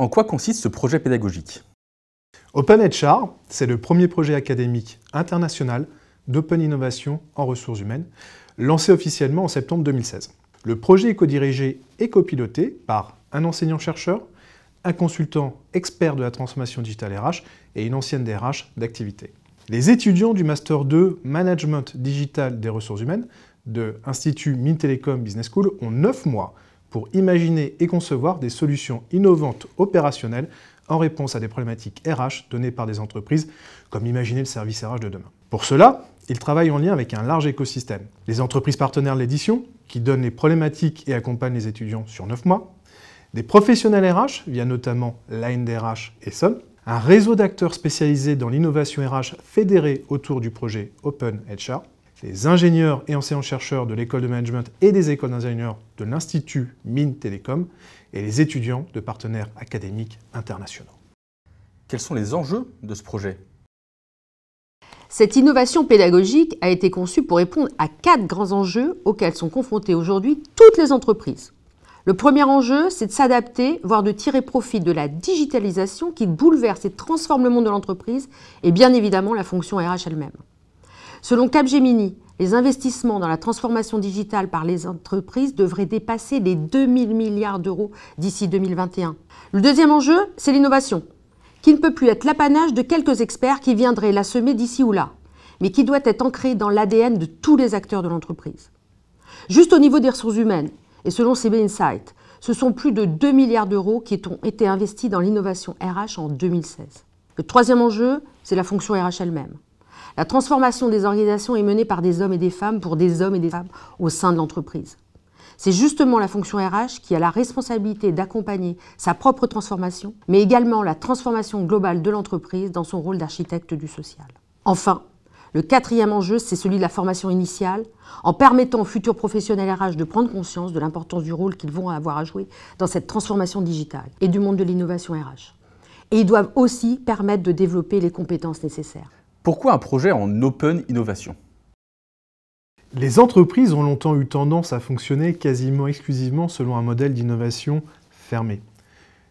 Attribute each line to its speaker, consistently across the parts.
Speaker 1: En quoi consiste ce projet pédagogique?
Speaker 2: OpenHR, c'est le premier projet académique international d'open innovation en ressources humaines, lancé officiellement en septembre 2016. Le projet est co-dirigé et copiloté par un enseignant-chercheur, un consultant expert de la transformation digitale RH et une ancienne DRH d'activité. Les étudiants du Master 2 Management Digital des ressources humaines de l'Institut Mintelecom Business School ont 9 mois pour imaginer et concevoir des solutions innovantes opérationnelles en réponse à des problématiques RH données par des entreprises, comme imaginer le service RH de demain. Pour cela, ils travaillent en lien avec un large écosystème. Les entreprises partenaires de l'édition, qui donnent les problématiques et accompagnent les étudiants sur 9 mois, des professionnels RH, via notamment l'ANDRH et SON, un réseau d'acteurs spécialisés dans l'innovation RH fédéré autour du projet Open HR, les ingénieurs et enseignants-chercheurs de l'école de management et des écoles d'ingénieurs de l'Institut Mines Télécom et les étudiants de partenaires académiques internationaux.
Speaker 1: Quels sont les enjeux de ce projet?
Speaker 3: Cette innovation pédagogique a été conçue pour répondre à quatre grands enjeux auxquels sont confrontées aujourd'hui toutes les entreprises. Le premier enjeu, c'est de s'adapter, voire de tirer profit de la digitalisation qui bouleverse et transforme le monde de l'entreprise et bien évidemment la fonction RH elle-même. Selon Capgemini, les investissements dans la transformation digitale par les entreprises devraient dépasser les 2000 milliards d'euros d'ici 2021. Le deuxième enjeu, c'est l'innovation, qui ne peut plus être l'apanage de quelques experts qui viendraient la semer d'ici ou là, mais qui doit être ancrée dans l'ADN de tous les acteurs de l'entreprise. Juste au niveau des ressources humaines, et selon CB Insight, ce sont plus de 2 milliards d'euros qui ont été investis dans l'innovation RH en 2016. Le troisième enjeu, c'est la fonction RH elle-même. La transformation des organisations est menée par des hommes et des femmes pour des hommes et des femmes au sein de l'entreprise. C'est justement la fonction RH qui a la responsabilité d'accompagner sa propre transformation, mais également la transformation globale de l'entreprise dans son rôle d'architecte du social. Enfin, le quatrième enjeu, c'est celui de la formation initiale, en permettant aux futurs professionnels RH de prendre conscience de l'importance du rôle qu'ils vont avoir à jouer dans cette transformation digitale et du monde de l'innovation RH. Et ils doivent aussi permettre de développer les compétences nécessaires.
Speaker 1: Pourquoi un projet en open innovation?
Speaker 2: Les entreprises ont longtemps eu tendance à fonctionner quasiment exclusivement selon un modèle d'innovation fermé,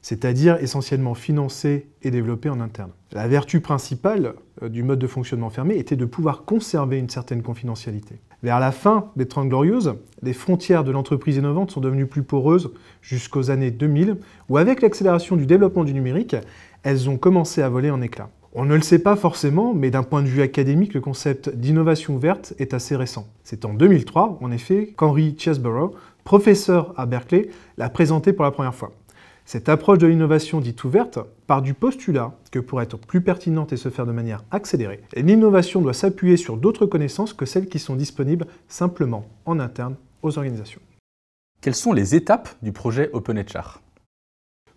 Speaker 2: c'est-à-dire essentiellement financé et développé en interne. La vertu principale euh, du mode de fonctionnement fermé était de pouvoir conserver une certaine confidentialité. Vers la fin des Trente Glorieuses, les frontières de l'entreprise innovante sont devenues plus poreuses jusqu'aux années 2000, où avec l'accélération du développement du numérique, elles ont commencé à voler en éclats. On ne le sait pas forcément, mais d'un point de vue académique, le concept d'innovation ouverte est assez récent. C'est en 2003, en effet, qu'Henry Chesborough, professeur à Berkeley, l'a présenté pour la première fois. Cette approche de l'innovation dite ouverte part du postulat que pour être plus pertinente et se faire de manière accélérée, l'innovation doit s'appuyer sur d'autres connaissances que celles qui sont disponibles simplement en interne aux organisations.
Speaker 1: Quelles sont les étapes du projet OpenHR?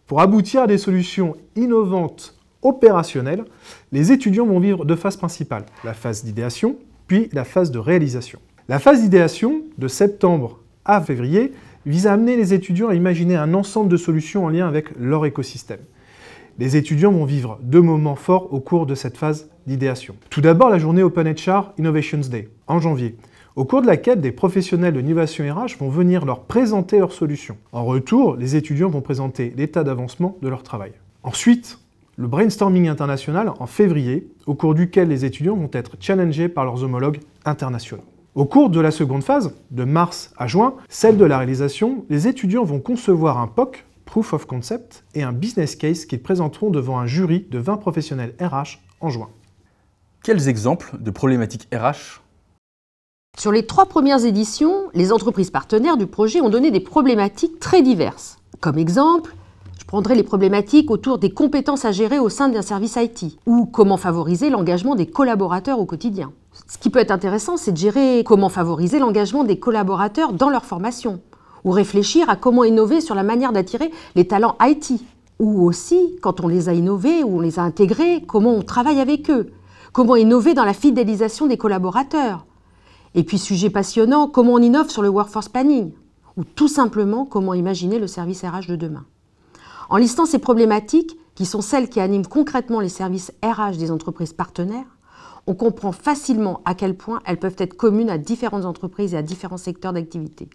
Speaker 2: Pour aboutir à des solutions innovantes opérationnel, les étudiants vont vivre deux phases principales, la phase d'idéation, puis la phase de réalisation. La phase d'idéation, de septembre à février, vise à amener les étudiants à imaginer un ensemble de solutions en lien avec leur écosystème. Les étudiants vont vivre deux moments forts au cours de cette phase d'idéation. Tout d'abord, la journée OpenHR Innovations Day, en janvier, au cours de laquelle des professionnels de l'innovation RH vont venir leur présenter leurs solutions. En retour, les étudiants vont présenter l'état d'avancement de leur travail. Ensuite, le brainstorming international en février, au cours duquel les étudiants vont être challengés par leurs homologues internationaux. Au cours de la seconde phase, de mars à juin, celle de la réalisation, les étudiants vont concevoir un POC, Proof of Concept, et un business case qu'ils présenteront devant un jury de 20 professionnels RH en juin.
Speaker 1: Quels exemples de problématiques RH
Speaker 3: Sur les trois premières éditions, les entreprises partenaires du projet ont donné des problématiques très diverses. Comme exemple, prendrait les problématiques autour des compétences à gérer au sein d'un service IT ou comment favoriser l'engagement des collaborateurs au quotidien. Ce qui peut être intéressant, c'est de gérer comment favoriser l'engagement des collaborateurs dans leur formation ou réfléchir à comment innover sur la manière d'attirer les talents IT ou aussi, quand on les a innovés ou on les a intégrés, comment on travaille avec eux, comment innover dans la fidélisation des collaborateurs. Et puis, sujet passionnant, comment on innove sur le workforce planning ou tout simplement comment imaginer le service RH de demain. En listant ces problématiques, qui sont celles qui animent concrètement les services RH des entreprises partenaires, on comprend facilement à quel point elles peuvent être communes à différentes entreprises et à différents secteurs d'activité.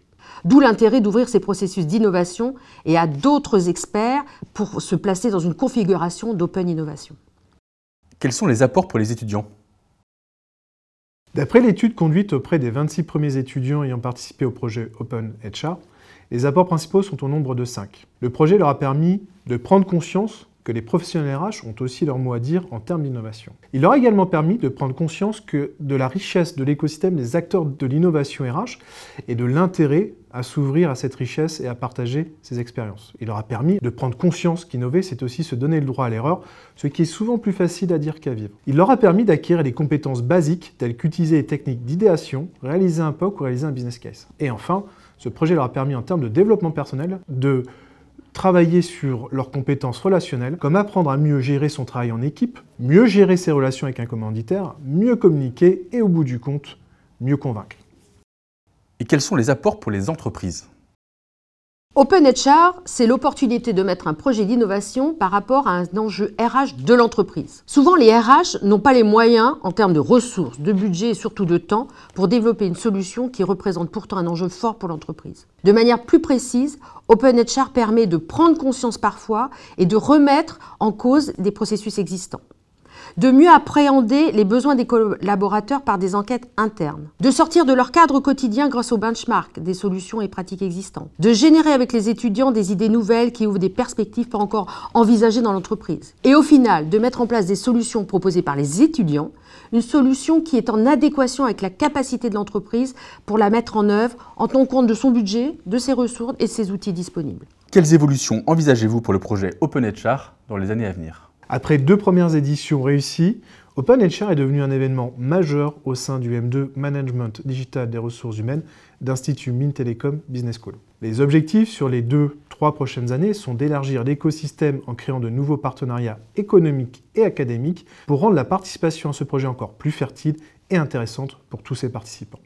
Speaker 3: D'où l'intérêt d'ouvrir ces processus d'innovation et à d'autres experts pour se placer dans une configuration d'open innovation.
Speaker 1: Quels sont les apports pour les étudiants?
Speaker 2: D'après l'étude conduite auprès des 26 premiers étudiants ayant participé au projet Open HR, les apports principaux sont au nombre de 5. Le projet leur a permis de prendre conscience que les professionnels RH ont aussi leur mot à dire en termes d'innovation. Il leur a également permis de prendre conscience que de la richesse de l'écosystème des acteurs de l'innovation RH et de l'intérêt à s'ouvrir à cette richesse et à partager ses expériences. Il leur a permis de prendre conscience qu'innover, c'est aussi se donner le droit à l'erreur, ce qui est souvent plus facile à dire qu'à vivre. Il leur a permis d'acquérir des compétences basiques telles qu'utiliser les techniques d'idéation, réaliser un POC ou réaliser un business case. Et enfin, ce projet leur a permis en termes de développement personnel de travailler sur leurs compétences relationnelles, comme apprendre à mieux gérer son travail en équipe, mieux gérer ses relations avec un commanditaire, mieux communiquer et au bout du compte, mieux convaincre.
Speaker 1: Et quels sont les apports pour les entreprises?
Speaker 3: OpenHR, c'est l'opportunité de mettre un projet d'innovation par rapport à un enjeu RH de l'entreprise. Souvent, les RH n'ont pas les moyens, en termes de ressources, de budget et surtout de temps, pour développer une solution qui représente pourtant un enjeu fort pour l'entreprise. De manière plus précise, OpenHR permet de prendre conscience parfois et de remettre en cause des processus existants de mieux appréhender les besoins des collaborateurs par des enquêtes internes, de sortir de leur cadre quotidien grâce au benchmark des solutions et pratiques existantes, de générer avec les étudiants des idées nouvelles qui ouvrent des perspectives pas encore envisagées dans l'entreprise, et au final de mettre en place des solutions proposées par les étudiants, une solution qui est en adéquation avec la capacité de l'entreprise pour la mettre en œuvre en tenant compte de son budget, de ses ressources et de ses outils disponibles.
Speaker 1: Quelles évolutions envisagez-vous pour le projet OpenHR dans les années à venir?
Speaker 2: Après deux premières éditions réussies, OpenHR est devenu un événement majeur au sein du M2 Management Digital des ressources humaines d'Institut Mines Telecom Business School. Les objectifs sur les deux, trois prochaines années sont d'élargir l'écosystème en créant de nouveaux partenariats économiques et académiques pour rendre la participation à ce projet encore plus fertile et intéressante pour tous ses participants.